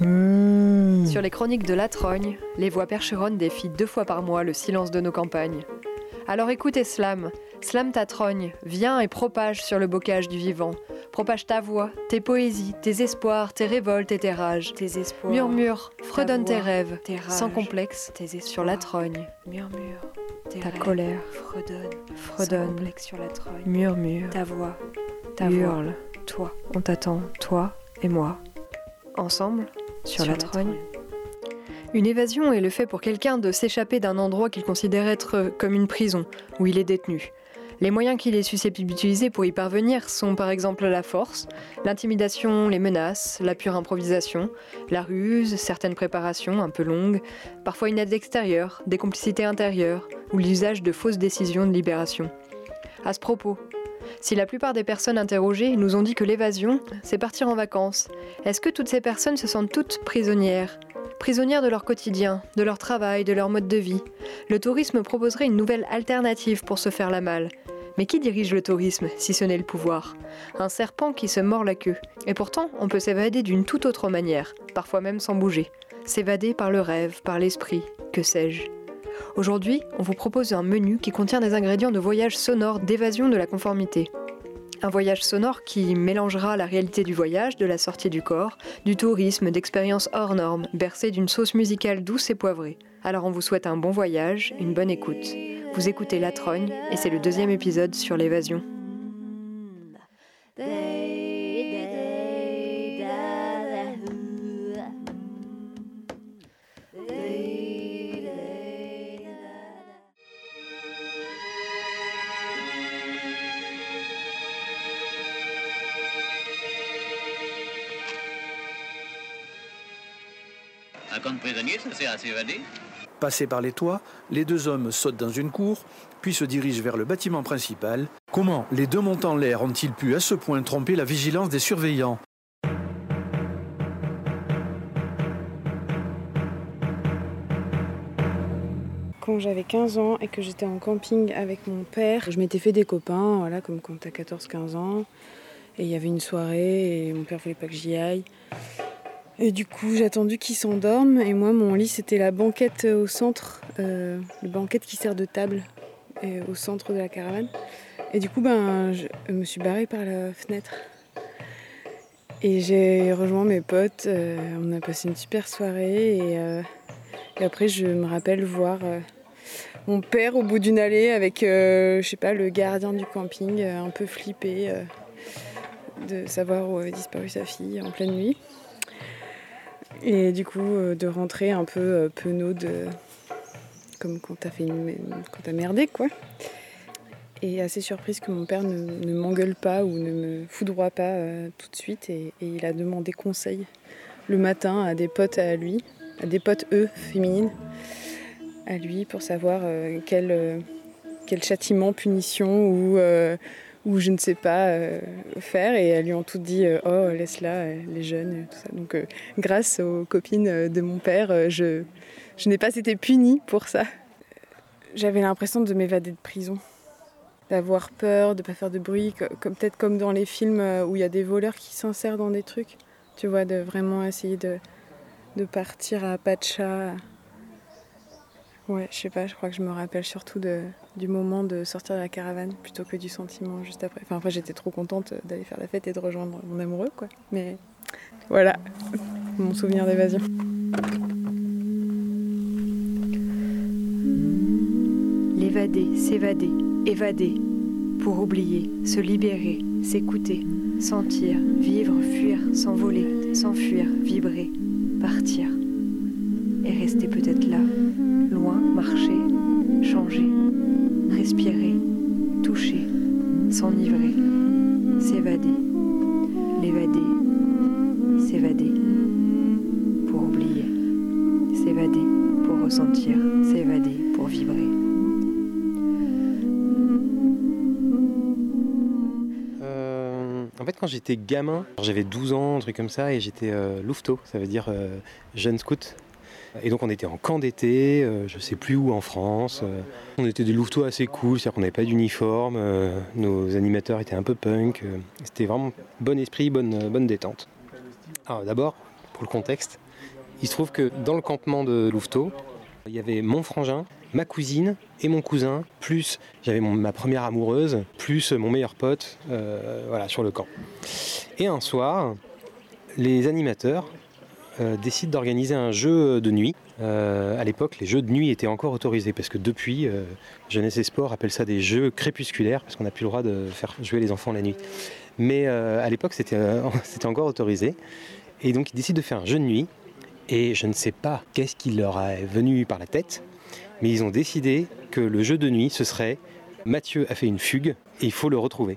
Mmh. Sur les chroniques de la Trogne, les voix percheronnes défient deux fois par mois le silence de nos campagnes. Alors écoute et slam, slam ta trogne, viens et propage sur le bocage du vivant. Propage ta voix, tes poésies, tes espoirs, tes révoltes et tes rages. Tes espoirs. Murmure, fredonne tes voix, rêves, tes rages, sans complexe, tes espoirs. sur la trogne. Murmure. Tes Ta rêves. colère, Fredonne. Sans fredonne, complexe sur la trogne. murmure, Ta voix. Ta voix. hurle. Toi. On t'attend, toi et moi. Ensemble, sur, la, trogne. Une évasion est le fait pour quelqu'un de s'échapper d'un endroit qu'il considère être euh, comme une prison, où il est détenu. Les moyens qu'il est susceptible d'utiliser pour y parvenir sont par exemple la force, l'intimidation, les menaces, la pure improvisation, la ruse, certaines préparations un peu longues, parfois une aide extérieure, des complicités intérieures ou l'usage de fausses décisions de libération. À ce propos, si la plupart des personnes interrogées nous ont dit que l'évasion, c'est partir en vacances, est-ce que toutes ces personnes se sentent toutes prisonnières? Prisonnières de leur quotidien, de leur travail, de leur mode de vie. Le tourisme proposerait une nouvelle alternative pour se faire la malle. Mais qui dirige le tourisme, si ce n'est le pouvoir? Un serpent qui se mord la queue. Et pourtant, on peut s'évader d'une toute autre manière, parfois même sans bouger. S'évader par le rêve, par l'esprit, que sais-je? Aujourd'hui, on vous propose un menu qui contient des ingrédients de voyage sonore d'évasion de la conformité. Un voyage sonore qui mélangera la réalité du voyage, de la sortie du corps, du tourisme, d'expériences hors normes, bercées d'une sauce musicale douce et poivrée. Alors on vous souhaite un bon voyage, une bonne écoute. Vous écoutez La Trogne et c'est le deuxième épisode sur l'évasion. Un camp de prisonniers, ça sert à s'évader Passés par les toits, les deux hommes sautent dans une cour, puis se dirigent vers le bâtiment principal. Comment les deux montent en l'air ont-ils pu à ce point tromper la vigilance des surveillants? Quand j'avais 15 ans et que j'étais en camping avec mon père, je m'étais fait des copains, voilà, comme quand t'as 14-15 ans. Et il y avait une soirée et mon père voulait pas que j'y aille. Et du coup, j'ai attendu qu'ils s'endorment. Et moi, mon lit, c'était la banquette au centre, euh, la banquette qui sert de table et au centre de la caravane. Et du coup, ben, je me suis barrée par la fenêtre. Et j'ai rejoint mes potes. euh, on a passé une super soirée. Et, euh, et après, je me rappelle voir euh, mon père au bout d'une allée avec, euh, je sais pas, le gardien du camping, euh, un peu flippé euh, de savoir où avait disparu sa fille en pleine nuit. Et du coup, euh, de rentrer un peu euh, penaude, euh, comme quand t'as fait une, quand t'as merdé, quoi. Et assez surprise que mon père ne, m'engueule pas ou ne me foudroie pas euh, tout de suite. Et, il a demandé conseil le matin à des potes à lui, à des potes eux, féminines, à lui pour savoir quel, quel châtiment, punition ou, ou je ne sais pas euh, faire. Et elles lui ont toutes dit euh, Oh, laisse-la, elle est jeune, et tout ça. Donc, euh, grâce aux copines euh, de mon père, euh, je, je n'ai pas été punie pour ça. J'avais l'impression de m'évader de prison d'avoir peur, de pas faire de bruit, co- comme peut-être comme dans les films euh, où il y a des voleurs qui s'insèrent dans des trucs. Tu vois, de vraiment essayer de, de partir à chat. Ouais, je sais pas, je crois que je me rappelle surtout de, du moment de sortir de la caravane plutôt que du sentiment juste après. Enfin, après j'étais trop contente d'aller faire la fête et de rejoindre mon amoureux, quoi. Mais voilà, mon souvenir d'évasion. L'évader, s'évader, évader. Pour oublier, se libérer, s'écouter, sentir, vivre, fuir, s'envoler, s'enfuir, vibrer, partir. Et rester peut-être là, loin, marcher, changer, respirer, toucher, s'enivrer, s'évader, l'évader, s'évader. Pour oublier, s'évader, pour ressentir, s'évader, pour vibrer. Euh, en fait, quand j'étais gamin, j'avais 12 ans, un truc comme ça, et j'étais euh, louveteau, ça veut dire euh, jeune scout. Et donc on était en camp d'été, euh, je sais plus où en France. euh. on était des louveteaux assez cool, c'est-à-dire qu'on n'avait pas d'uniforme, euh, nos animateurs étaient un peu punk. C'était vraiment bon esprit, bonne, bonne détente. Alors d'abord, pour le contexte. Il se trouve que dans le campement de Louveteau, il y avait mon frangin, ma cousine et mon cousin, plus j'avais ma première amoureuse, plus mon meilleur pote, voilà, sur le camp. Et un soir, les animateurs euh, décident d'organiser un jeu de nuit. Euh, à l'époque, les jeux de nuit étaient encore autorisés parce que depuis, Jeunesse et Sport appelle ça des jeux crépusculaires parce qu'on n'a plus le droit de faire jouer les enfants la nuit. Mais à l'époque, c'était encore autorisé. Et donc, ils décident de faire un jeu de nuit. Et je ne sais pas qu'est-ce qui leur est venu par la tête, mais ils ont décidé que le jeu de nuit, ce serait Mathieu a fait une fugue et il faut le retrouver.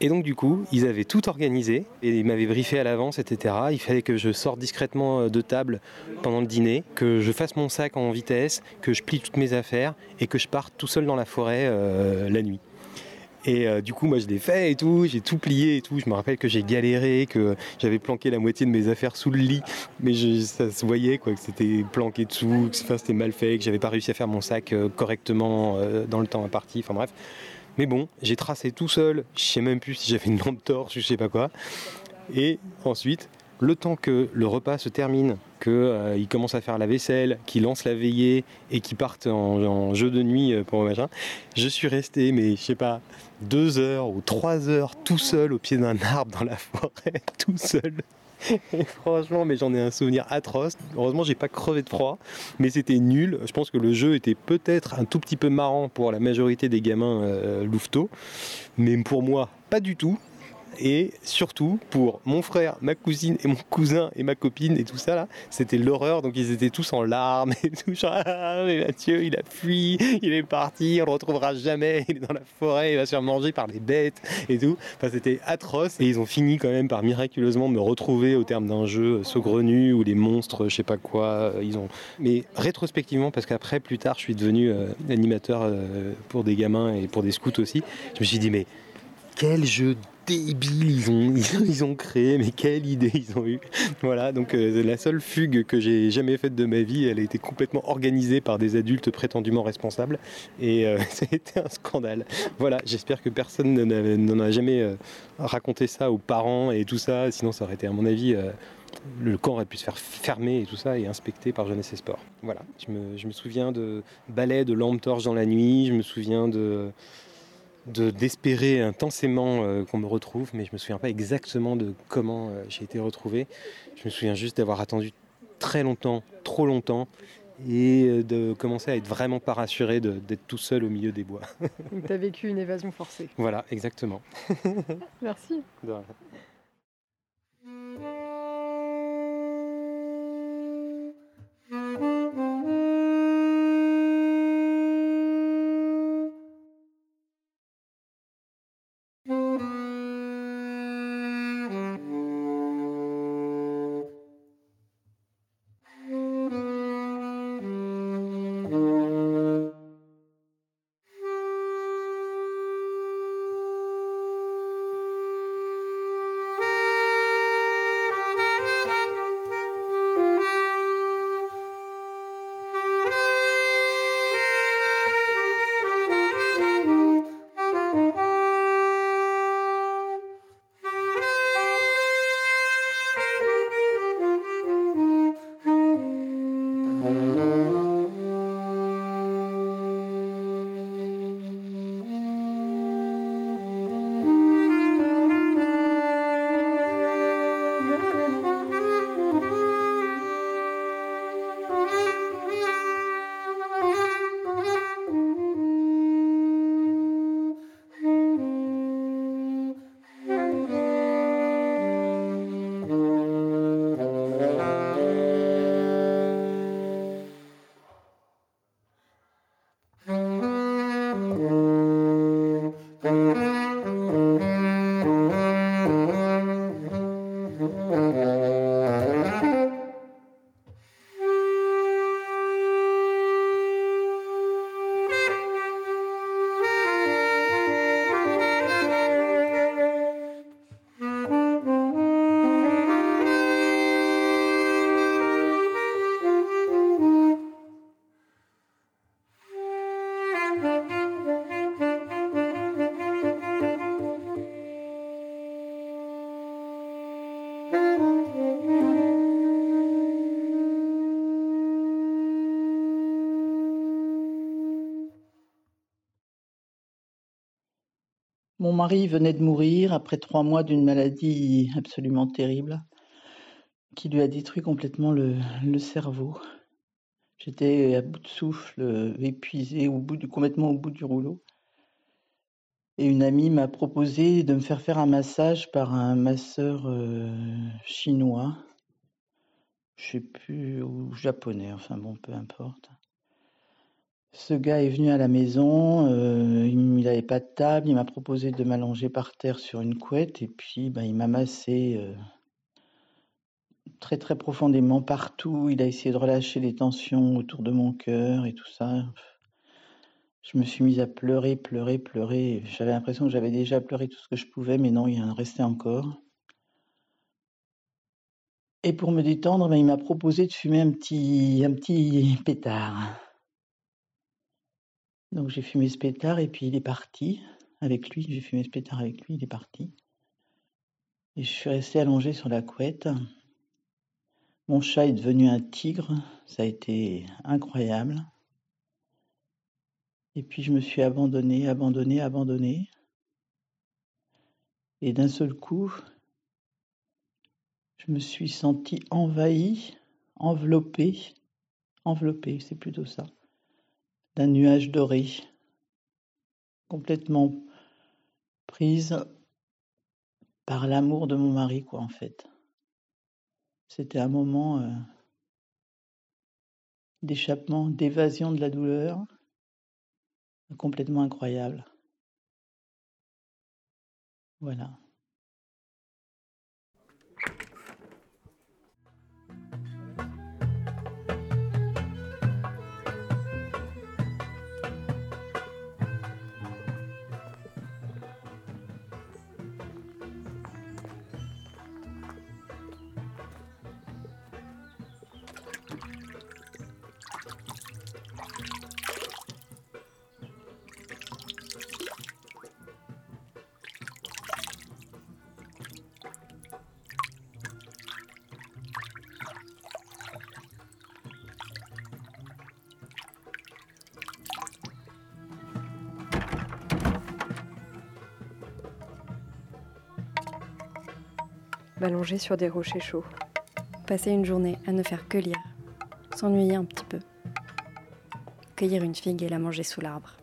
Et donc du coup, ils avaient tout organisé et ils m'avaient briefé à l'avance, etc. Il fallait que je sorte discrètement euh, de table pendant le dîner, que je fasse mon sac en vitesse, que je plie toutes mes affaires et que je parte tout seul dans la forêt euh, la nuit. Et euh, du coup, moi, je l'ai fait et tout, j'ai tout plié et tout. Je me rappelle que j'ai galéré, que j'avais planqué la moitié de mes affaires sous le lit, mais ça se voyait quoi, que c'était planqué dessous, que c'était mal fait, que j'avais pas réussi à faire mon sac correctement dans le temps imparti. Enfin bref. Mais bon, j'ai tracé tout seul. Je sais même plus si j'avais une lampe torche ou je sais pas quoi. Et ensuite, le temps que le repas se termine, qu'il euh, commence à faire la vaisselle, qu'il lance la veillée et qu'il parte en, jeu de nuit euh, pour machin, je suis resté, mais je sais pas, deux heures ou trois heures tout seul au pied d'un arbre dans la forêt, tout seul. Franchement, mais j'en ai un souvenir atroce. Heureusement, j'ai pas crevé de froid, mais c'était nul. Je pense que le jeu était peut-être un tout petit peu marrant pour la majorité des gamins euh, louveteaux, mais pour moi, pas du tout et surtout pour mon frère, ma cousine et mon cousin et ma copine et tout ça là, c'était l'horreur. Donc ils étaient tous en larmes et tout. Genre, ah, mais Mathieu, il a fui, il est parti, on le retrouvera jamais. Il est dans la forêt, il va se faire manger par les bêtes et tout. Enfin, c'était atroce. Et ils ont fini quand même par miraculeusement me retrouver au terme d'un jeu saugrenu où les monstres, je sais pas quoi, euh, ils ont. Mais rétrospectivement, parce qu'après, plus tard, je suis devenu euh, animateur euh, pour des gamins et pour des scouts aussi. Je me suis dit, mais quel jeu débiles ils ont, ils ont créé, mais quelle idée ils ont eu. Voilà, donc euh, la seule fugue que j'ai jamais faite de ma vie, elle a été complètement organisée par des adultes prétendument responsables et euh, c'était un scandale. Voilà, j'espère que personne n'en a jamais euh, raconté ça aux parents et tout ça, sinon ça aurait été à mon avis le camp aurait pu se faire fermer et tout ça et inspecter par Jeunesse et Sport. Voilà, je me, je me souviens de balais de lampes torches dans la nuit, je me souviens de d'espérer intensément euh, qu'on me retrouve, mais je me souviens pas exactement de comment euh, j'ai été retrouvé. Je me souviens juste d'avoir attendu très longtemps, trop longtemps, et euh, de commencer à être vraiment pas rassuré d'être tout seul au milieu des bois. Donc tu as vécu une évasion forcée. Voilà, exactement. Merci. Mari venait de mourir après trois mois d'une maladie absolument terrible qui lui a détruit complètement le, cerveau. J'étais à bout de souffle, épuisée, au bout du, complètement au bout du rouleau. Et une amie m'a proposé de me faire faire un massage par un masseur euh, chinois, je sais plus, ou japonais, enfin bon, peu importe. Ce gars est venu à la maison, euh, il n'avait pas de table, il m'a proposé de m'allonger par terre sur une couette et puis ben, il m'a massé euh, très très profondément partout. Il a essayé de relâcher les tensions autour de mon cœur et tout ça. Je me suis mise à pleurer, pleurer, pleurer. J'avais l'impression que j'avais déjà pleuré tout ce que je pouvais, mais non, il en restait encore. Et pour me détendre, ben, il m'a proposé de fumer un petit, un petit pétard. Donc j'ai fumé ce pétard et puis il est parti avec lui. J'ai fumé ce pétard avec lui, il est parti. Et je suis restée allongée sur la couette. Mon chat est devenu un tigre, ça a été incroyable. Et puis je me suis abandonnée, abandonnée, abandonnée. Et d'un seul coup, je me suis sentie envahie, enveloppée, enveloppée, c'est plutôt ça, d'un nuage doré, complètement prise par l'amour de mon mari, quoi, en fait. C'était un moment euh, d'échappement, d'évasion de la douleur complètement incroyable. Voilà. M'allonger sur des rochers chauds. Passer une journée à ne faire que lire, s'ennuyer un petit peu, cueillir une figue et la manger sous l'arbre.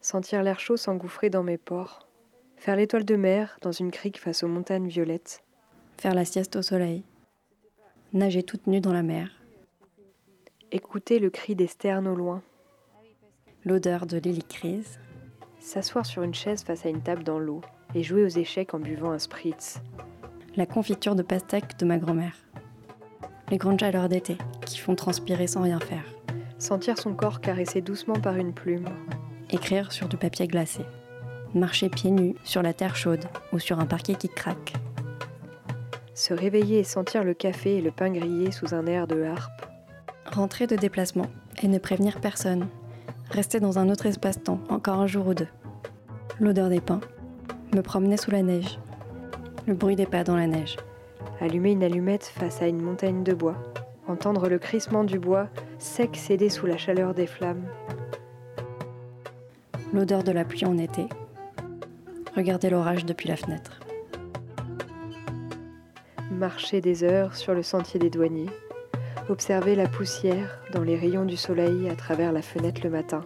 Sentir l'air chaud s'engouffrer dans mes pores, faire l'étoile de mer dans une crique face aux montagnes violettes. Faire la sieste au soleil, nager toute nue dans la mer. Écouter le cri des sternes au loin. L'odeur de l'hélicrise. S'asseoir sur une chaise face à une table dans l'eau et jouer aux échecs en buvant un spritz la confiture de pastèque de ma grand-mère. Les grandes chaleurs d'été qui font transpirer sans rien faire. Sentir son corps caressé doucement par une plume. Écrire sur du papier glacé. Marcher pieds nus sur la terre chaude ou sur un parquet qui craque. Se réveiller et sentir le café et le pain grillé sous un air de harpe. Rentrer de déplacement et ne prévenir personne. Rester dans un autre espace-temps encore un jour ou deux. L'odeur des pains. Me promener sous la neige le bruit des pas dans la neige. Allumer une allumette face à une montagne de bois, entendre le crissement du bois sec céder sous la chaleur des flammes. L'odeur de la pluie en été. Regarder l'orage depuis la fenêtre. Marcher des heures sur le sentier des douaniers. Observer la poussière dans les rayons du soleil à travers la fenêtre le matin.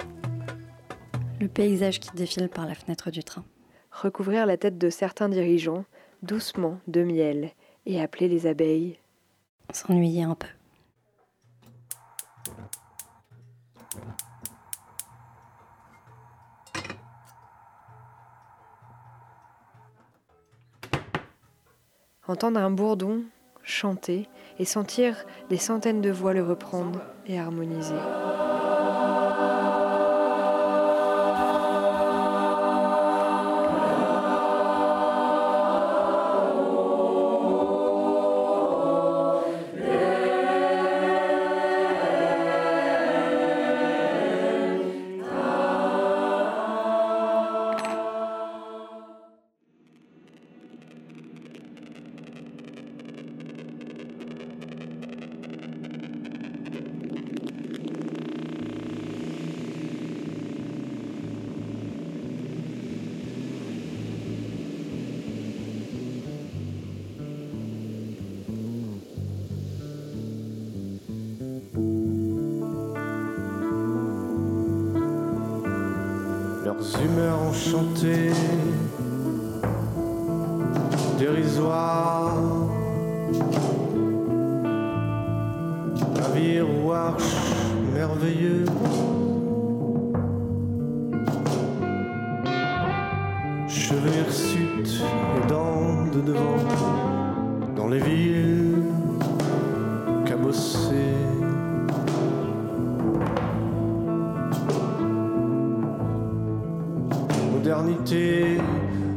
Le paysage qui défile par la fenêtre du train. Recouvrir la tête de certains dirigeants doucement de miel et appeler les abeilles. S'ennuyer un peu. Entendre un bourdon chanter et sentir des centaines de voix le reprendre et harmoniser.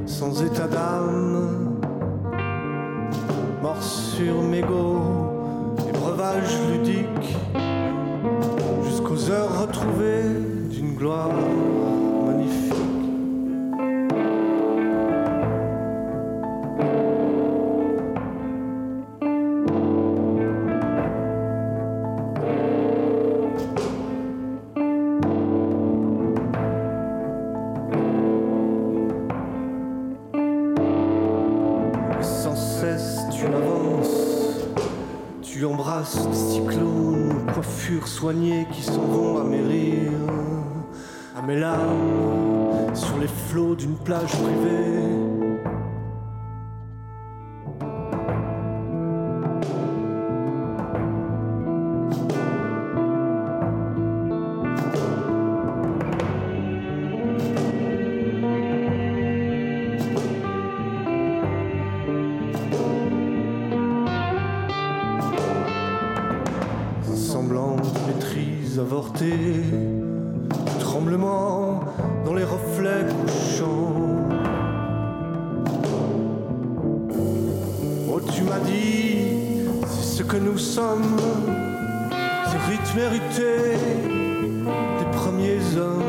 Sans état d'âme, morsure mégot et breuvage tu m'as dit, c'est ce que nous sommes, ce rythme hérité des premiers hommes,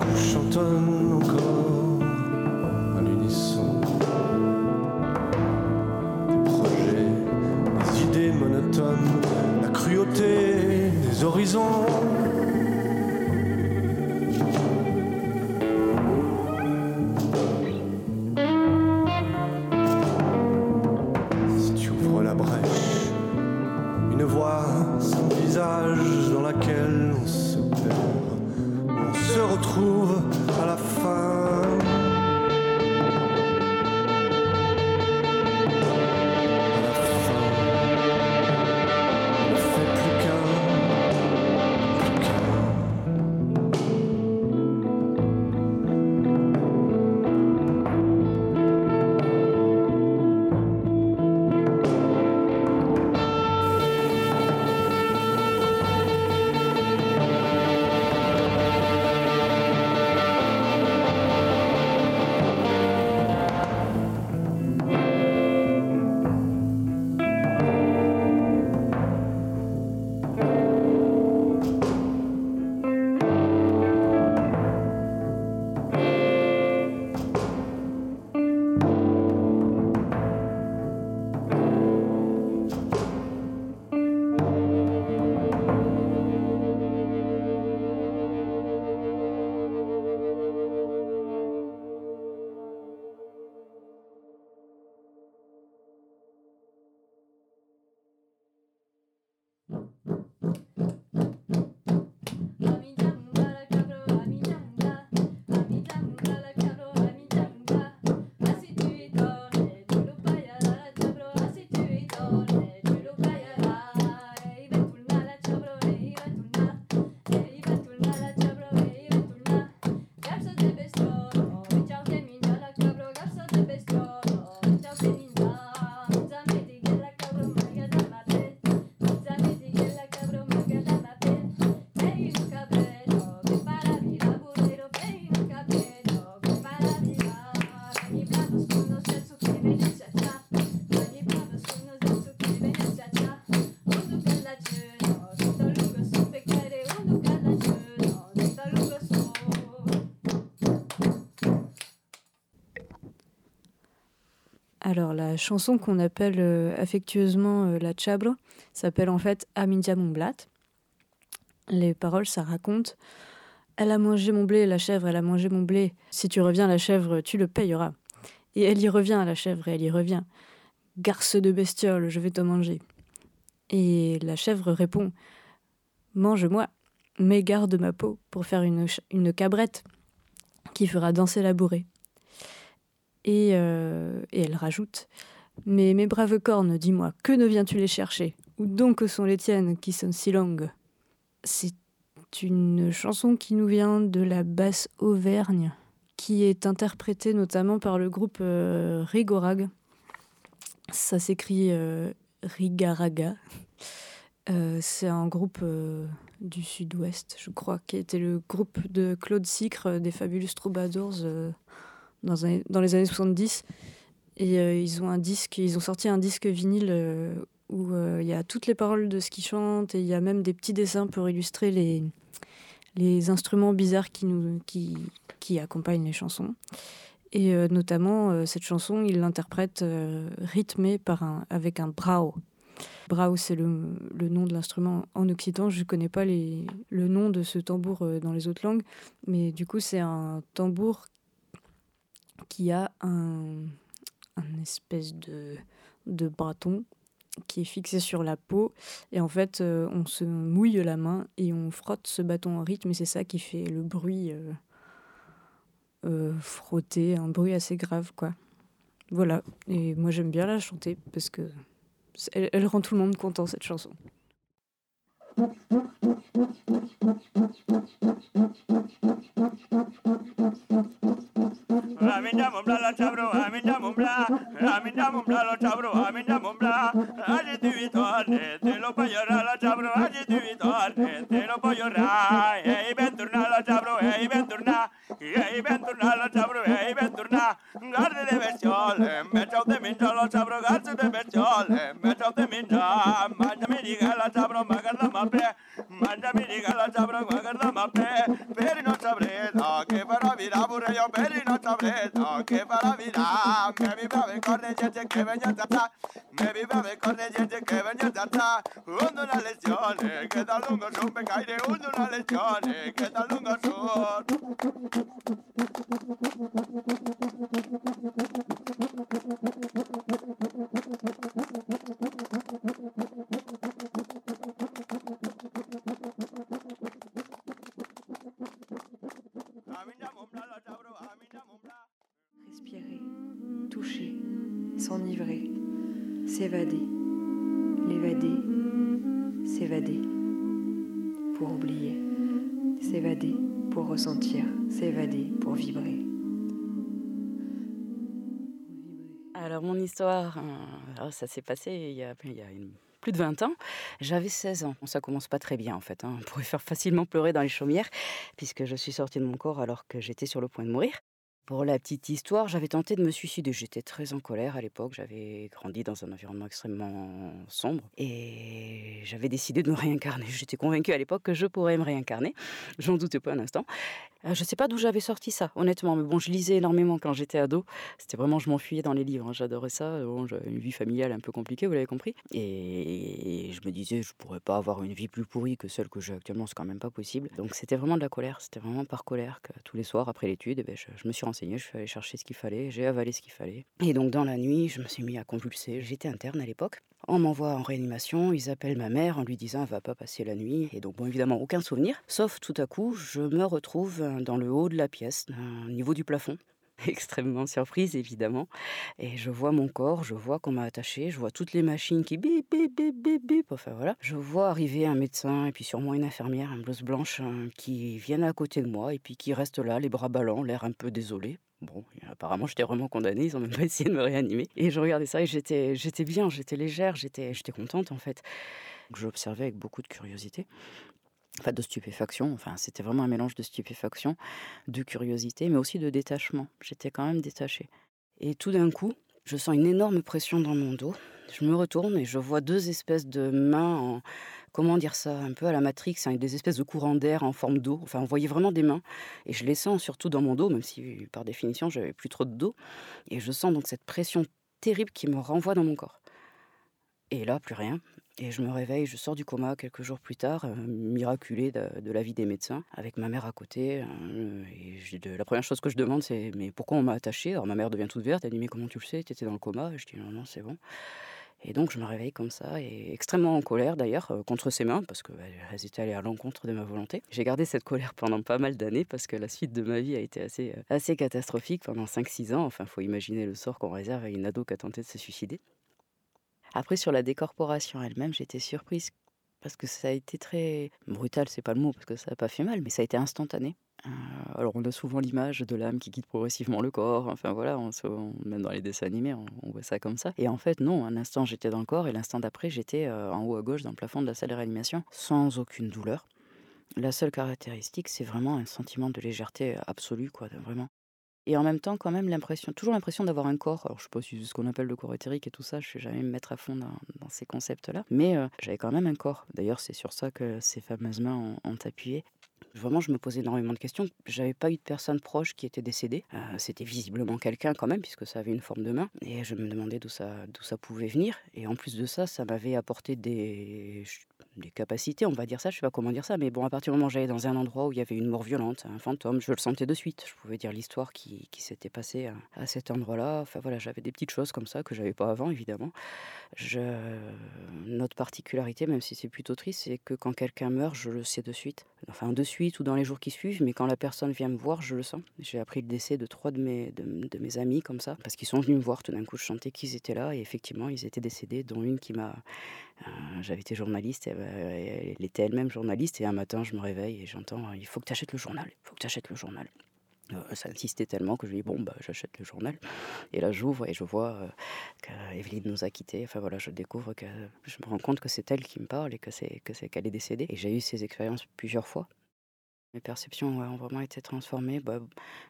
qu'on chantonne encore à l'unisson. Des projets, des idées monotones, la cruauté des horizons. Alors la chanson qu'on appelle euh, affectueusement euh, la Chabro s'appelle en fait Amindia Momblat. Les paroles, ça raconte Elle a mangé mon blé, la chèvre, elle a mangé mon blé. Si tu reviens, la chèvre, tu le payeras. Et elle y revient, la chèvre, et elle y revient. Garce de bestiole, je vais te manger. Et la chèvre répond Mange-moi, mais garde ma peau pour faire une, une cabrette. qui fera danser la bourrée. Et, euh, et elle rajoute Mais mes braves cornes, dis-moi, que ne viens-tu les chercher? Où donc sont les tiennes qui sont si longues? C'est une chanson qui nous vient de la basse Auvergne, qui est interprétée notamment par le groupe euh, Rigorag. Ça s'écrit euh, Rigaraga. C'est un groupe du sud-ouest, je crois, qui était le groupe de Claude Sicre des Fabulous Troubadours dans, les années 70. Et euh, ils ont un disque, ils ont sorti un disque vinyle euh, où euh, il y a toutes les paroles de ce qu'ils chantent et il y a même des petits dessins pour illustrer les, les instruments bizarres qui, nous, qui, qui accompagnent les chansons. Et notamment, cette chanson, ils l'interprètent rythmée par un, avec un brao. Brao, c'est le, le nom de l'instrument en occitan. Je ne connais pas les, le nom de ce tambour dans les autres langues, mais du coup, c'est un tambour qui a un, espèce de, de bâton qui est fixé sur la peau. Et en fait, euh, on se mouille la main et on frotte ce bâton en rythme, et c'est ça qui fait le bruit euh, euh, frotté, un bruit assez grave, quoi. Voilà. Et moi, j'aime bien la chanter parce que elle, elle rend tout le monde content, cette chanson. Aminda mumbla la chabro, aminda mumbla, aminda mumbla la chabro, aminda mumbla. Aje tu vitone, te lo payora la chabro, aje tu vitone, te lo payora. Ei benturna la chabro, ei benturna, ei benturna la chabro, ei benturna. Garde de bestiole, me chau de minja la chabro, garde de bestiole, me chau de minja. Manda mi diga la chabro, magarda ma pre, manda mi diga la chabro, magarda ma pre. Peri no sabreda, che farà vira pure io, peri no sabreda, che farà vira. Me mi brave corne gente che venga da ta, me mi brave corne gente che venga da ta. Undo una lezione, che da lungo su per caire, undo una lezione, che da lungo su. S'enivrer, s'évader, l'évader, s'évader, pour oublier, s'évader, pour ressentir, s'évader, pour vibrer. Alors, mon histoire, euh, ça s'est passé il y a, plus de 20 ans. J'avais 16 ans. Ça commence pas très bien, en fait. hein. On pourrait faire facilement pleurer dans les chaumières, puisque je suis sortie de mon corps alors que j'étais sur le point de mourir. Pour la petite histoire, j'avais tenté de me suicider. J'étais très en colère à l'époque. J'avais grandi dans un environnement extrêmement sombre et j'avais décidé de me réincarner. J'étais convaincue à l'époque que je pourrais me réincarner. J'en doutais pas un instant. Euh, je sais pas d'où j'avais sorti ça, honnêtement. Mais bon, je lisais énormément quand j'étais ado. C'était vraiment, je m'enfuyais dans les livres. hein. J'adorais ça. Bon, j'avais une vie familiale un peu compliquée, vous l'avez compris. Et je me disais, je pourrais pas avoir une vie plus pourrie que celle que j'ai actuellement. C'est quand même pas possible. Donc c'était vraiment de la colère. C'était vraiment par colère que tous les soirs après l'étude, eh ben, je, je me suis renseignée, je suis allée chercher ce qu'il fallait, j'ai avalé ce qu'il fallait. Et donc dans la nuit, je me suis mis à convulser. J'étais interne à l'époque. On m'envoie en réanimation, ils appellent ma mère en lui disant elle va pas passer la nuit. Et donc bon évidemment aucun souvenir. Sauf tout à coup, je me retrouve dans le haut de la pièce, au niveau du plafond. Extrêmement surprise évidemment. Et je vois mon corps, je vois qu'on m'a attaché, je vois toutes les machines qui bip bip bip bip bip. Enfin voilà. Je vois arriver un médecin et puis sûrement une infirmière, une blouse blanche, euh, qui viennent à côté de moi et puis qui restent là, les bras ballants, l'air un peu désolé. Bon, apparemment j'étais vraiment condamnée, ils ont même pas essayé de me réanimer. Et je regardais ça et j'étais, j'étais bien, j'étais légère, j'étais, j'étais contente en fait. J'observais avec beaucoup de curiosité, enfin de stupéfaction. Enfin, c'était vraiment un mélange de stupéfaction, de curiosité, mais aussi de détachement. J'étais quand même détachée. Et tout d'un coup, je sens une énorme pression dans mon dos. Je me retourne et je vois deux espèces de mains en, comment dire ça, un peu à la Matrix, hein, des espèces de courants d'air en forme d'eau. Enfin, on voyait vraiment des mains. Et je les sens surtout dans mon dos, même si par définition, j'avais plus trop de dos. Et je sens donc cette pression terrible qui me renvoie dans mon corps. Et là, plus rien. Et je me réveille, je sors du coma quelques jours plus tard, euh, miraculé de, la vie des médecins, avec ma mère à côté. euh, la première chose que je demande, c'est Mais pourquoi on m'a attaché? Alors ma mère devient toute verte, elle dit Mais comment tu le sais? Tu étais dans le coma? Je dis Non, non, c'est bon. Et donc je me réveille comme ça, et extrêmement en colère d'ailleurs, euh, contre ses mains, parce qu'elles bah, étaient allées à l'encontre de ma volonté. J'ai gardé cette colère pendant pas mal d'années, parce que la suite de ma vie a été assez, euh, assez catastrophique pendant 5-6 ans. Enfin, faut imaginer le sort qu'on réserve à une ado qui a tenté de se suicider. Après, sur la décorporation elle-même, j'étais surprise parce que ça a été très brutal, c'est pas le mot parce que ça n'a pas fait mal, mais ça a été instantané. Euh, alors on a souvent l'image de l'âme qui quitte progressivement le corps, enfin voilà, on, même dans les dessins animés, on, voit ça comme ça. Et en fait non, un instant j'étais dans le corps et l'instant d'après j'étais euh, en haut à gauche dans le plafond de la salle de réanimation, sans aucune douleur. La seule caractéristique, c'est vraiment un sentiment de légèreté absolue, quoi, vraiment. Et en même temps, quand même, l'impression, toujours l'impression d'avoir un corps. Alors, je sais pas si c'est ce qu'on appelle le corps éthérique et tout ça, je ne sais jamais me mettre à fond dans, ces concepts-là. Mais euh, j'avais quand même un corps. D'ailleurs, c'est sur ça que ces fameuses mains ont, appuyé. Vraiment, je me posais énormément de questions. J'avais pas eu de personne proche qui était décédée. Euh, c'était visiblement quelqu'un quand même, puisque ça avait une forme de main. Et je me demandais d'où ça, d'où ça pouvait venir. Et en plus de ça, ça m'avait apporté des, des capacités, on va dire ça, je sais pas comment dire ça, mais bon, à partir du moment où j'allais dans un endroit où il y avait une mort violente, un fantôme, je le sentais de suite. Je pouvais dire l'histoire qui, s'était passée à, cet endroit-là. Enfin voilà, j'avais des petites choses comme ça que j'avais pas avant, évidemment. Je... Notre particularité, même si c'est plutôt triste, c'est que quand quelqu'un meurt, je le sais de suite. Enfin, de suite ou dans les jours qui suivent, mais quand la personne vient me voir, je le sens. J'ai appris le décès de trois de mes, de, mes amis comme ça, parce qu'ils sont venus me voir. Tout d'un coup, je sentais qu'ils étaient là, et effectivement, ils étaient décédés, dont une qui m'a j'avais été journaliste, elle, était elle-même journaliste, et un matin, je me réveille et j'entends il faut que tu achètes le journal, il faut que tu achètes le journal. Euh, ça insistait tellement que je dis bon bah j'achète le journal. Et là j'ouvre et je vois euh, qu'Evelyne nous a quittés. Enfin voilà je découvre que je me rends compte que c'est elle qui me parle et que c'est qu'elle est décédée. Et j'ai eu ces expériences plusieurs fois mes perceptions ont vraiment été transformées. Bah,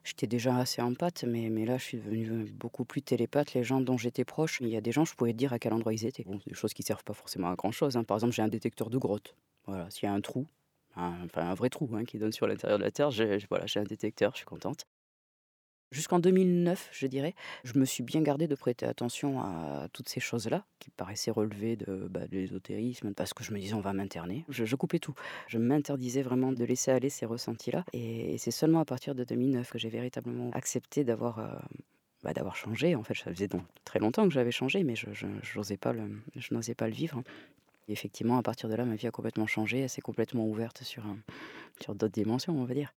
j'étais déjà assez empathe, mais, mais là, je suis devenue beaucoup plus télépathe. Les gens dont j'étais proche, il y a des gens, je pouvais dire à quel endroit ils étaient. Bon, des choses qui servent pas forcément à grand chose. Hein. Par exemple, j'ai un détecteur de grotte. Voilà, s'il y a un trou, un, enfin un vrai trou hein, qui donne sur l'intérieur de la Terre, j'ai, voilà, j'ai un détecteur, je suis contente. Jusqu'en 2009, je dirais, je me suis bien gardé de prêter attention à toutes ces choses-là, qui paraissaient relever de, bah, de l'ésotérisme, parce que je me disais on va m'interner. Je, coupais tout. Je m'interdisais vraiment de laisser aller ces ressentis-là. Et, c'est seulement à partir de 2009 que j'ai véritablement accepté d'avoir... Euh, bah, d'avoir changé. En fait, ça faisait donc très longtemps que j'avais changé, mais je, je, pas le, je n'osais pas le vivre. Effectivement, à partir de là, ma vie a complètement changé. Elle s'est complètement ouverte sur, sur d'autres dimensions, on va dire.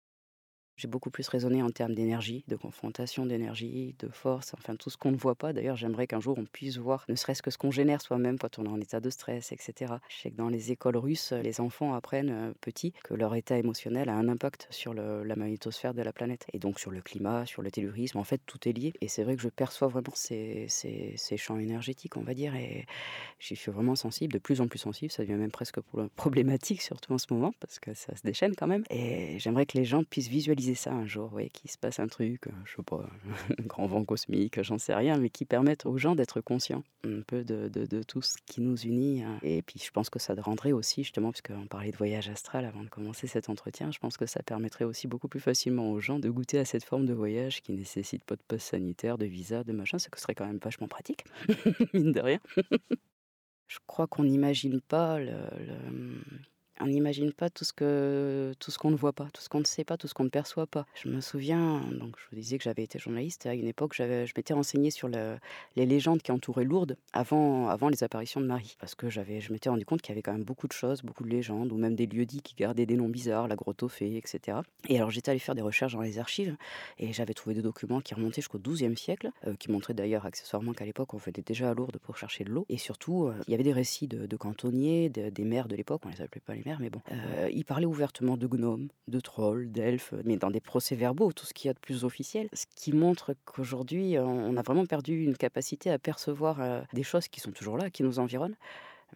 J'ai beaucoup plus raisonné en termes d'énergie, de confrontation d'énergie, de force, enfin tout ce qu'on ne voit pas. D'ailleurs, j'aimerais qu'un jour on puisse voir, ne serait-ce que ce qu'on génère soi-même quand on est en état de stress, etc. Je sais que dans les écoles russes, les enfants apprennent euh, petits que leur état émotionnel a un impact sur la magnétosphère de la planète et donc sur le climat, sur le tellurisme. En fait, tout est lié. Et c'est vrai que je perçois vraiment ces, ces, ces, champs énergétiques, on va dire, et j'y suis vraiment sensible, de plus en plus sensible. Ça devient même presque problématique, surtout en ce moment, parce que ça se déchaîne quand même. Et j'aimerais que les gens puissent visualiser ça un jour, oui, qu'il se passe un truc, euh, je sais pas, un grand vent cosmique, j'en sais rien, mais qui permettent aux gens d'être conscients un peu de, de, tout ce qui nous unit. Hein. Et puis je pense que ça rendrait aussi, justement, puisqu'on parlait de voyage astral avant de commencer cet entretien, je pense que ça permettrait aussi beaucoup plus facilement aux gens de goûter à cette forme de voyage qui nécessite pas de passe sanitaire, de visa, de machin, ce que serait quand même vachement pratique, mine de rien. je crois qu'on n'imagine pas le on n'imagine pas tout ce que tout ce qu'on ne voit pas, tout ce qu'on ne sait pas, tout ce qu'on ne perçoit pas. Je me souviens, donc je vous disais que j'avais été journaliste à une époque, j'avais, je m'étais renseignée sur les légendes qui entouraient Lourdes avant, avant les apparitions de Marie, parce que j'avais, je m'étais rendu compte qu'il y avait quand même beaucoup de choses, beaucoup de légendes, ou même des lieux dits qui gardaient des noms bizarres, la grotte aux fées, etc. Et alors j'étais allée faire des recherches dans les archives et j'avais trouvé des documents qui remontaient jusqu'au XIIe siècle, euh, qui montraient d'ailleurs accessoirement qu'à l'époque on faisait déjà à Lourdes pour chercher de l'eau, et surtout euh, il y avait des récits de, cantonniers, des maires de l'époque, on les appelait pas les maires mais bon. Euh, il parlait ouvertement de gnomes, de trolls, d'elfes, mais dans des procès-verbaux, tout ce qu'il y a de plus officiel. Ce qui montre qu'aujourd'hui, on a vraiment perdu une capacité à percevoir euh, des choses qui sont toujours là, qui nous environnent,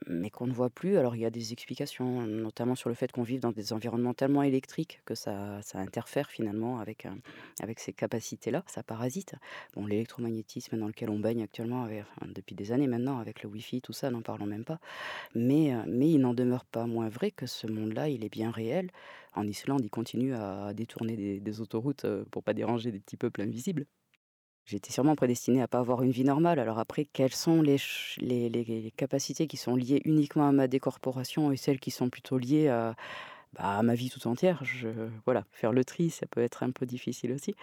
mais qu'on ne voit plus. Alors il y a des explications, notamment sur le fait qu'on vive dans des environnements tellement électriques que ça, ça interfère finalement avec, euh, avec ces capacités-là, ça parasite. Bon, l'électromagnétisme dans lequel on baigne actuellement, depuis des années maintenant, avec le Wi-Fi, tout ça, n'en parlons même pas. Mais, euh, mais il n'en demeure pas moins vrai que ce monde-là, il est bien réel. En Islande, il continue à détourner des, des autoroutes euh, pour pas déranger des petits peuples invisibles. J'étais sûrement prédestinée à pas avoir une vie normale. Alors après, quelles sont les, les, capacités qui sont liées uniquement à ma décorporation et celles qui sont plutôt liées à, bah, ma vie tout entière? Voilà, faire le tri, ça peut être un peu difficile aussi.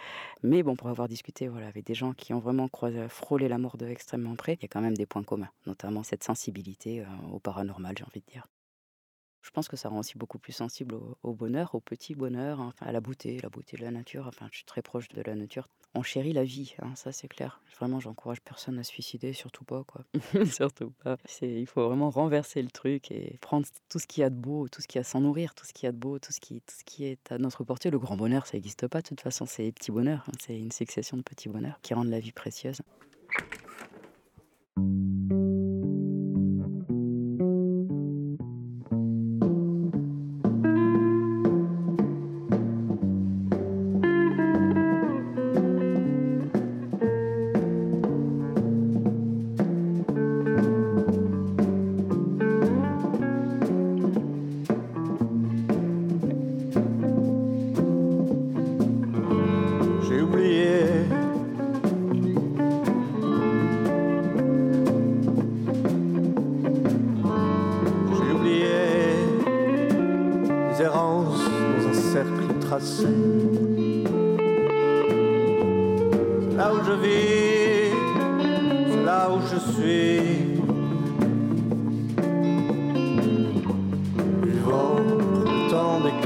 Mais bon, pour avoir discuté voilà, avec des gens qui ont vraiment croisé, frôlé la mort de extrêmement près, il y a quand même des points communs, notamment cette sensibilité euh, au paranormal, j'ai envie de dire. Je pense que ça rend aussi beaucoup plus sensible au, bonheur, au petit bonheur, hein, à la beauté, la beauté de la nature. Enfin, je suis très proche de la nature. On chérit la vie, hein, ça c'est clair. Vraiment, j'encourage personne à se suicider, surtout pas quoi. surtout pas. Il faut vraiment renverser le truc et prendre tout ce qu'il y a de beau, tout ce qu'il y a sans nourrir, tout ce qu'il y a de beau, tout ce qui, tout ce qui est à notre portée. Le grand bonheur, ça n'existe pas de toute façon. C'est les petits bonheurs. hein. C'est une succession de petits bonheurs qui rendent la vie précieuse.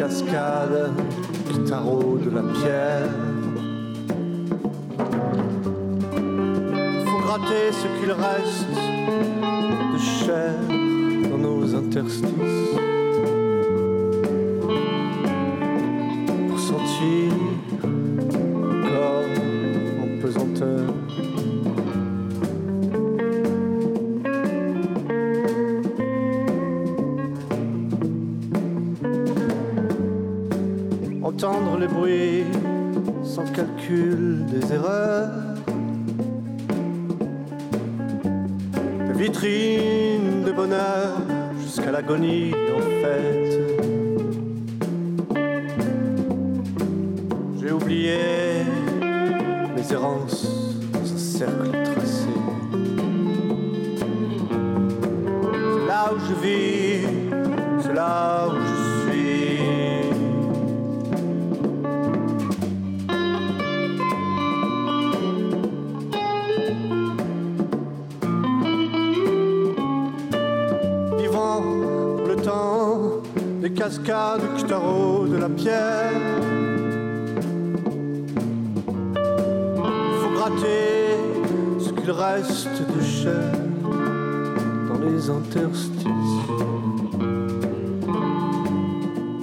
Cascades qui taraudent la pierre. faut gratter ce qu'il reste de chair dans nos interstices pour sentir corps en pesanteur. Des erreurs. vitrine de bonheur jusqu'à l'agonie en fait.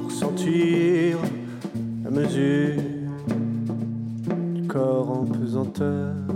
Pour sentir la mesure du corps en pesanteur.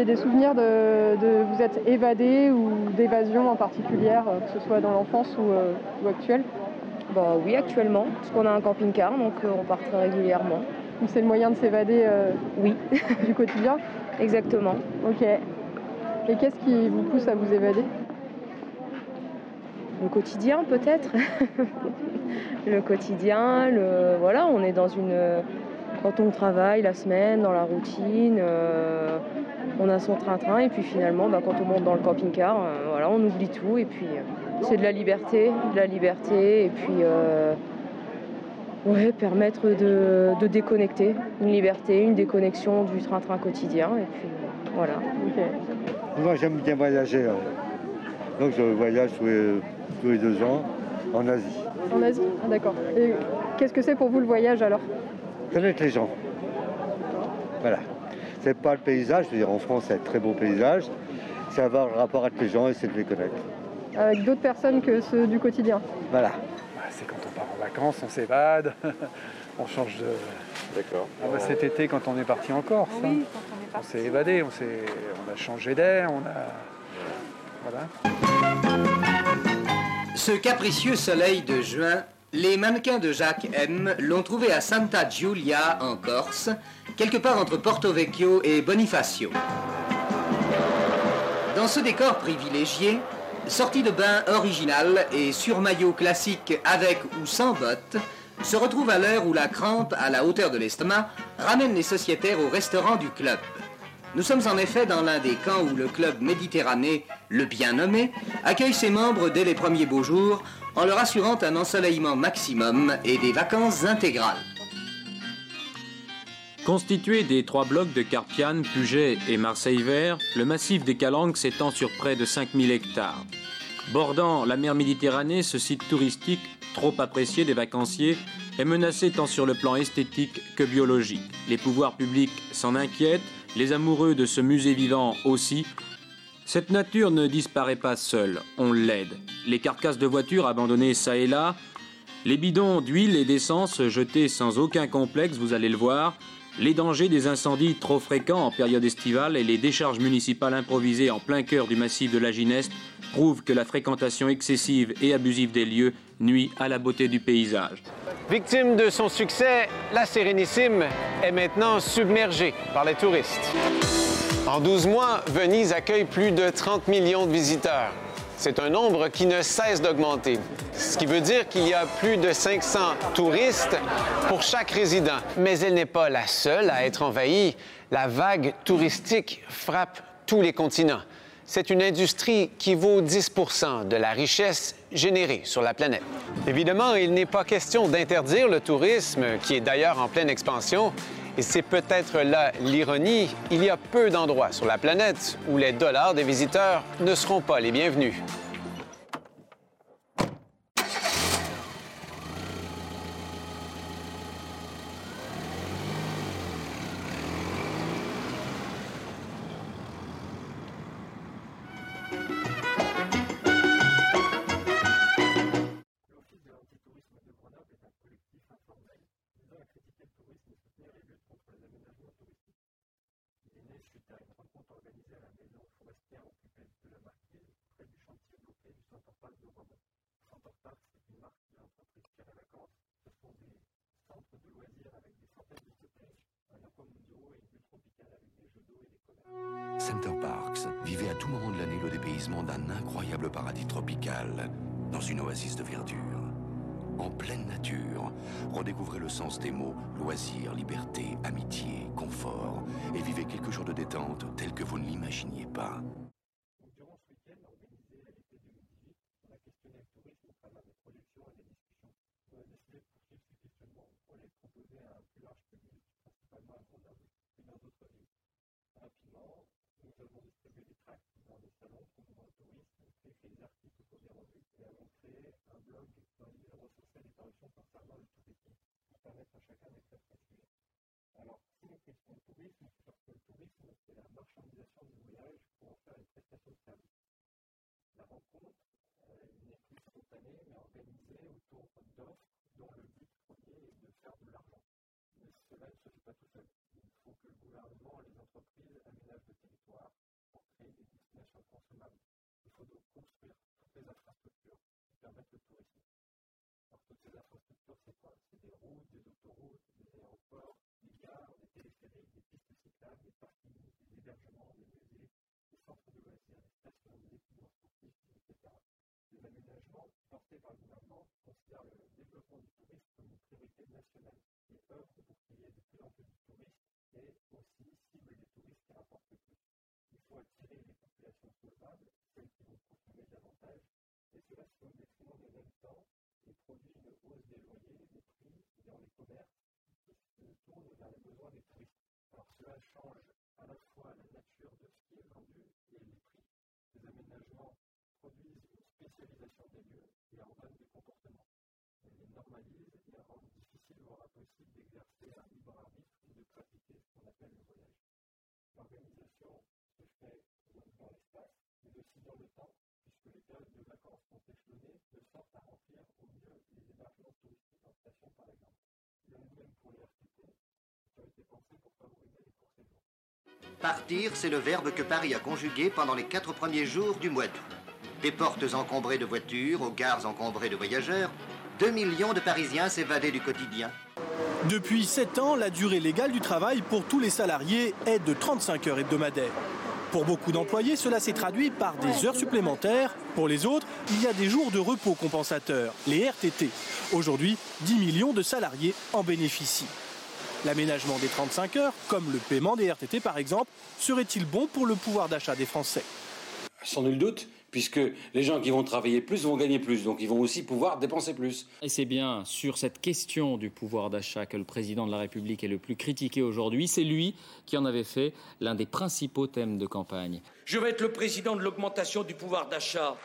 Aviez des souvenirs de, de vous êtes évadé ou d'évasion en particulière, euh, que ce soit dans l'enfance ou, euh, ou actuelle? Bah oui, actuellement, parce qu'on a un camping-car, donc euh, on part très régulièrement. Donc c'est le moyen de s'évader euh, Oui, du quotidien? exactement. Ok. Et qu'est-ce qui vous pousse à vous évader? Le quotidien, peut-être? le quotidien, le voilà, on est dans une. Quand on travaille la semaine, dans la routine, euh, on a son train-train, et puis finalement, bah, quand on monte dans le camping-car, euh, voilà, on oublie tout, et puis euh, c'est de la liberté, de la liberté, et puis euh, ouais, permettre de, de déconnecter, une liberté, une déconnexion du train-train quotidien, et puis euh, voilà. Moi, j'aime bien voyager. hein. Donc, je voyage tous les, tous les deux ans en Asie. En Asie? Ah, D'accord. Et qu'est-ce que c'est pour vous le voyage alors? Connaître les gens. Voilà. C'est pas le paysage, je veux dire, en France, c'est un très beau paysage. C'est avoir le rapport avec les gens et c'est de les connaître. Avec d'autres personnes que ceux du quotidien Voilà. C'est quand on part en vacances, on s'évade, on change de. D'accord. Ah bah, cet été, quand on est parti en Corse, hein, on s'est évadé, on, s'est- on a changé d'air, on a. Voilà. Ce capricieux soleil de juin, les mannequins de Jacques M l'ont trouvé à Santa Giulia, en Corse, quelque part entre Porto Vecchio et Bonifacio. Dans ce décor privilégié, sortie de bain original et sur maillot classique avec ou sans bottes, se retrouve à l'heure où la crampe à la hauteur de l'estomac ramène les sociétaires au restaurant du club. Nous sommes en effet dans l'un des camps où le club Méditerranée, le bien nommé, accueille ses membres dès les premiers beaux jours en leur assurant un ensoleillement maximum et des vacances intégrales. Constitué des trois blocs de Carpiane, Puget et Marseille Vert, le massif des Calanques s'étend sur près de 5000 hectares. Bordant la mer Méditerranée, ce site touristique, trop apprécié des vacanciers, est menacé tant sur le plan esthétique que biologique. Les pouvoirs publics s'en inquiètent, les amoureux de ce musée vivant aussi. Cette nature ne disparaît pas seule, on l'aide. Les carcasses de voitures abandonnées ça et là, les bidons d'huile et d'essence jetés sans aucun complexe, vous allez le voir, les dangers des incendies trop fréquents en période estivale et les décharges municipales improvisées en plein cœur du massif de la Gineste prouvent que la fréquentation excessive et abusive des lieux nuit à la beauté du paysage. Victime de son succès, la Sérénissime est maintenant submergée par les touristes. En 12 mois, Venise accueille plus de 30 millions de visiteurs. C'est un nombre qui ne cesse d'augmenter, ce qui veut dire qu'il y a plus de 500 touristes pour chaque résident. Mais elle n'est pas la seule à être envahie. La vague touristique frappe tous les continents. C'est une industrie qui vaut 10 de la richesse générée sur la planète. Évidemment, il n'est pas question d'interdire le tourisme, qui est d'ailleurs en pleine expansion, et c'est peut-être là l'ironie, il y a peu d'endroits sur la planète où les dollars des visiteurs ne seront pas les bienvenus. D'un incroyable paradis tropical, dans une oasis de verdure. En pleine nature, redécouvrez le sens des mots loisir, liberté, amitié, confort, et vivez quelques jours de détente tels que vous ne l'imaginiez pas. il faut donc construire toutes les infrastructures qui permettent le tourisme. Alors toutes ces infrastructures, c'est quoi? C'est des routes, des autoroutes, des aéroports, des gares, des téléphériques, des pistes cyclables, des parkings, des hébergements, des musées, des centres de loisirs, des stations, des équipements sportifs, etc. Les aménagements portés par le gouvernement considèrent le développement du tourisme comme une priorité nationale et œuvrent pour qu'il y ait de plus en plus de touristes et aussi ciblent les touristes qui rapportent le plus. Il faut attirer les populations solvables, celles qui vont consommer davantage, et cela se fait au détriment des habitants et produit une hausse des loyers, des prix dans les commerces qui se tournent vers les besoins des touristes. Alors cela change à la fois la nature de ce qui est vendu et les prix. Ces aménagements produisent une spécialisation des lieux et ordonnent des comportements. Elles les normalisent et rendent difficile, voire impossible, d'exercer un libre arbitre ou de pratiquer ce qu'on appelle le voyage. L'organisation Partir, c'est le verbe que Paris a conjugué pendant les quatre premiers jours du mois d'août. des portes encombrées de voitures aux gares encombrées de voyageurs, 2 millions de Parisiens s'évadaient du quotidien. Depuis 7 ans, la durée légale du travail pour tous les salariés est de 35 heures hebdomadaires. Pour beaucoup d'employés, cela s'est traduit par des heures supplémentaires. Pour les autres, il y a des jours de repos compensateurs, les RTT. Aujourd'hui, 10 millions de salariés en bénéficient. L'aménagement des 35 heures, comme le paiement des RTT par exemple, serait-il bon pour le pouvoir d'achat des Français? Sans nul doute, puisque les gens qui vont travailler plus vont gagner plus, donc ils vont aussi pouvoir dépenser plus. Et c'est bien sur cette question du pouvoir d'achat que le président de la République est le plus critiqué aujourd'hui. C'est lui qui en avait fait l'un des principaux thèmes de campagne. Je vais être le président de l'augmentation du pouvoir d'achat.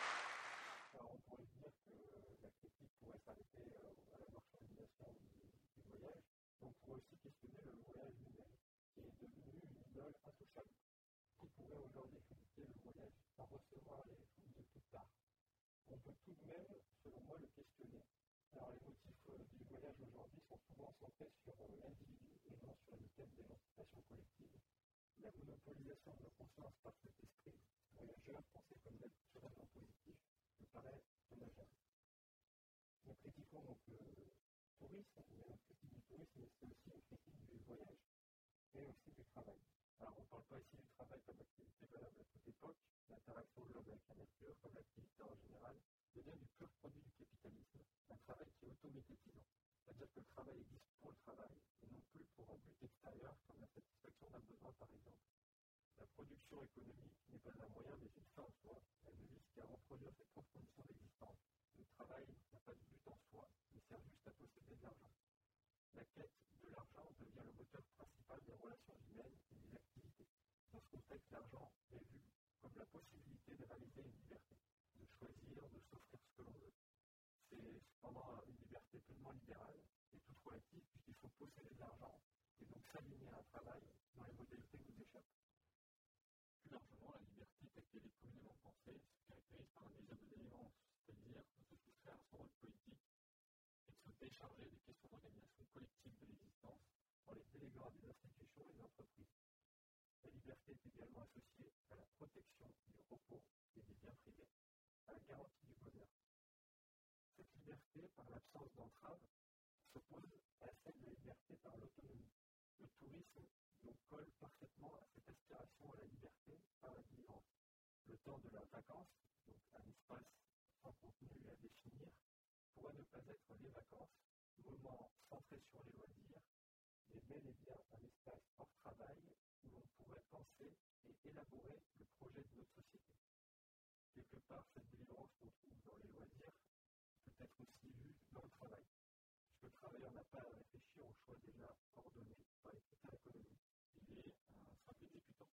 La monopolisation de la conscience par cet esprit voyageur, pensé comme naturellement positif, me paraît dommageable. Nous critiquons donc le tourisme, mais la critique du tourisme, c'est aussi une critique du voyage, et aussi du travail. Alors, on ne parle pas ici du travail comme activité valable à toute époque, l'interaction de l'homme avec la nature, comme l'activité en général, devient du pur produit du capitalisme, un travail qui est automédiatisant. C'est-à-dire que le travail existe pour le travail, et non plus pour un but extérieur, comme la satisfaction d'un besoin par exemple. La production économique n'est pas un moyen, mais une fin en soi. Elle ne vise qu'à reproduire ses propres conditions d'existence. Le travail n'a pas de but en soi, il sert juste à posséder de l'argent. La quête de l'argent devient le moteur principal des relations humaines et des activités. Dans ce contexte, l'argent est vu comme la possibilité de réaliser une liberté, de choisir, de s'offrir ce que l'on veut. C'est cependant une liberté pleinement libérale et toute relative puisqu'il faut posséder de l'argent et donc s'aligner à un travail dont les modalités nous échappent. Plus largement, la liberté telle qu'elle est communément pensée se caractérise par un désir de délivrance, c'est-à-dire de se soustraire à son rôle politique et de se décharger des questions d'organisation collective de l'existence en les déléguant à des institutions et des entreprises. La liberté est également associée à la protection du repos et des biens privés, à la garantie du bonheur. Cette liberté, par l'absence d'entrave, s'oppose à celle de la liberté par l'autonomie. Le tourisme donc colle parfaitement à cette aspiration à la liberté par la délivrance. Le temps de la vacance, donc un espace sans contenu à définir, pourrait ne pas être les vacances, moment centré sur les loisirs, mais bel et bien un espace hors travail où l'on pourrait penser et élaborer le projet de notre société. Quelque part, cette délivrance qu'on trouve dans les loisirs peut être aussi vue dans le travail, le travailleur n'a pas à réfléchir au choix déjà ordonné par les critères économiques. Il est un simple exécutant.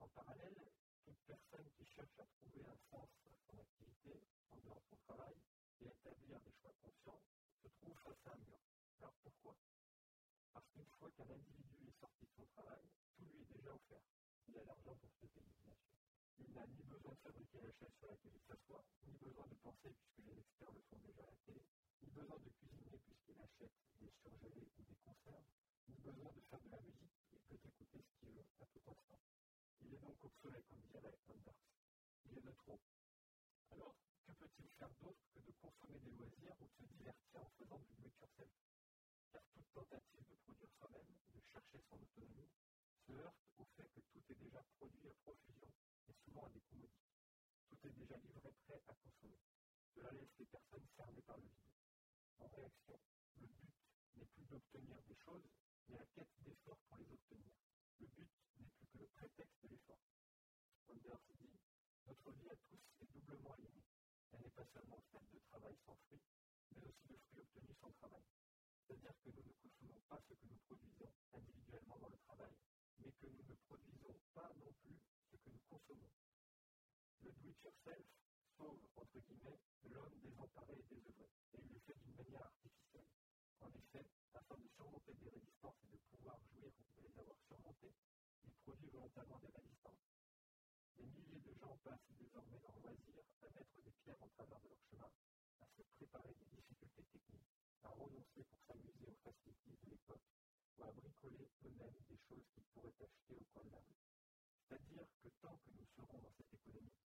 En parallèle, toute personne qui cherche à trouver un sens à son activité en dehors de son travail et à établir des choix conscients se trouve face à un mur. Alors pourquoi? Parce qu'une fois qu'un individu est sorti de son travail, tout lui est déjà offert. Il a l'argent pour se payer, bien sûr. Il n'a ni besoin de fabriquer la chaise sur laquelle il s'assoit, ni besoin de penser puisque les experts le font déjà à la télé, ni besoin de cuisiner puisqu'il achète des surgelés ou des conserves, ni besoin de faire de la musique, il peut écouter ce qu'il veut à tout instant. Il est donc obsolète, comme dirait Darks. Il est de trop. Alors, que peut-il faire d'autre que de consommer des loisirs ou de se divertir en faisant du do-it-yourself Car toute tentative de produire soi-même, de chercher son autonomie, se heurte au fait que tout est déjà produit à profusion souvent à des coûts modiques. Tout est déjà livré prêt à consommer. Cela laisse les personnes cernées par le vide. En réaction, le but n'est plus d'obtenir des choses, mais la quête d'efforts pour les obtenir. Le but n'est plus que le prétexte de l'effort. Wonders dit Notre vie à tous est doublement alignée. Elle n'est pas seulement faite de travail sans fruit, mais aussi de fruits obtenus sans travail. C'est-à-dire que nous ne consommons pas ce que nous produisons individuellement dans le travail, mais que nous ne produisons pas non plus ce que nous consommons. Le do-it-yourself sauve, entre guillemets, l'homme désemparé et désœuvré, et il le fait d'une manière artificielle. En effet, afin de surmonter des résistances et de pouvoir jouir de les avoir surmontées, il produit volontairement des résistances. Des milliers de gens passent désormais leur loisir à mettre des pierres en travers de leur chemin, à se préparer des difficultés techniques, à renoncer pour s'amuser aux facilities de l'époque, ou à bricoler eux-mêmes des choses qu'ils pourraient acheter au coin de la rue. C'est-à-dire que tant que nous serons dans cette économie,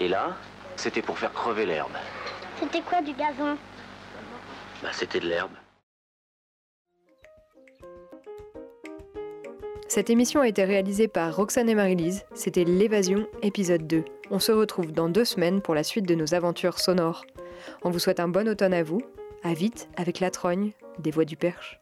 Et là, c'était pour faire crever l'herbe. C'était quoi du gazon? Bah, c'était de l'herbe. Cette émission a été réalisée par Roxane et Marie-Lise. C'était L'évasion, épisode 2. On se retrouve dans deux semaines pour la suite de nos aventures sonores. On vous souhaite un bon automne à vous. À vite avec la trogne des voix du perche.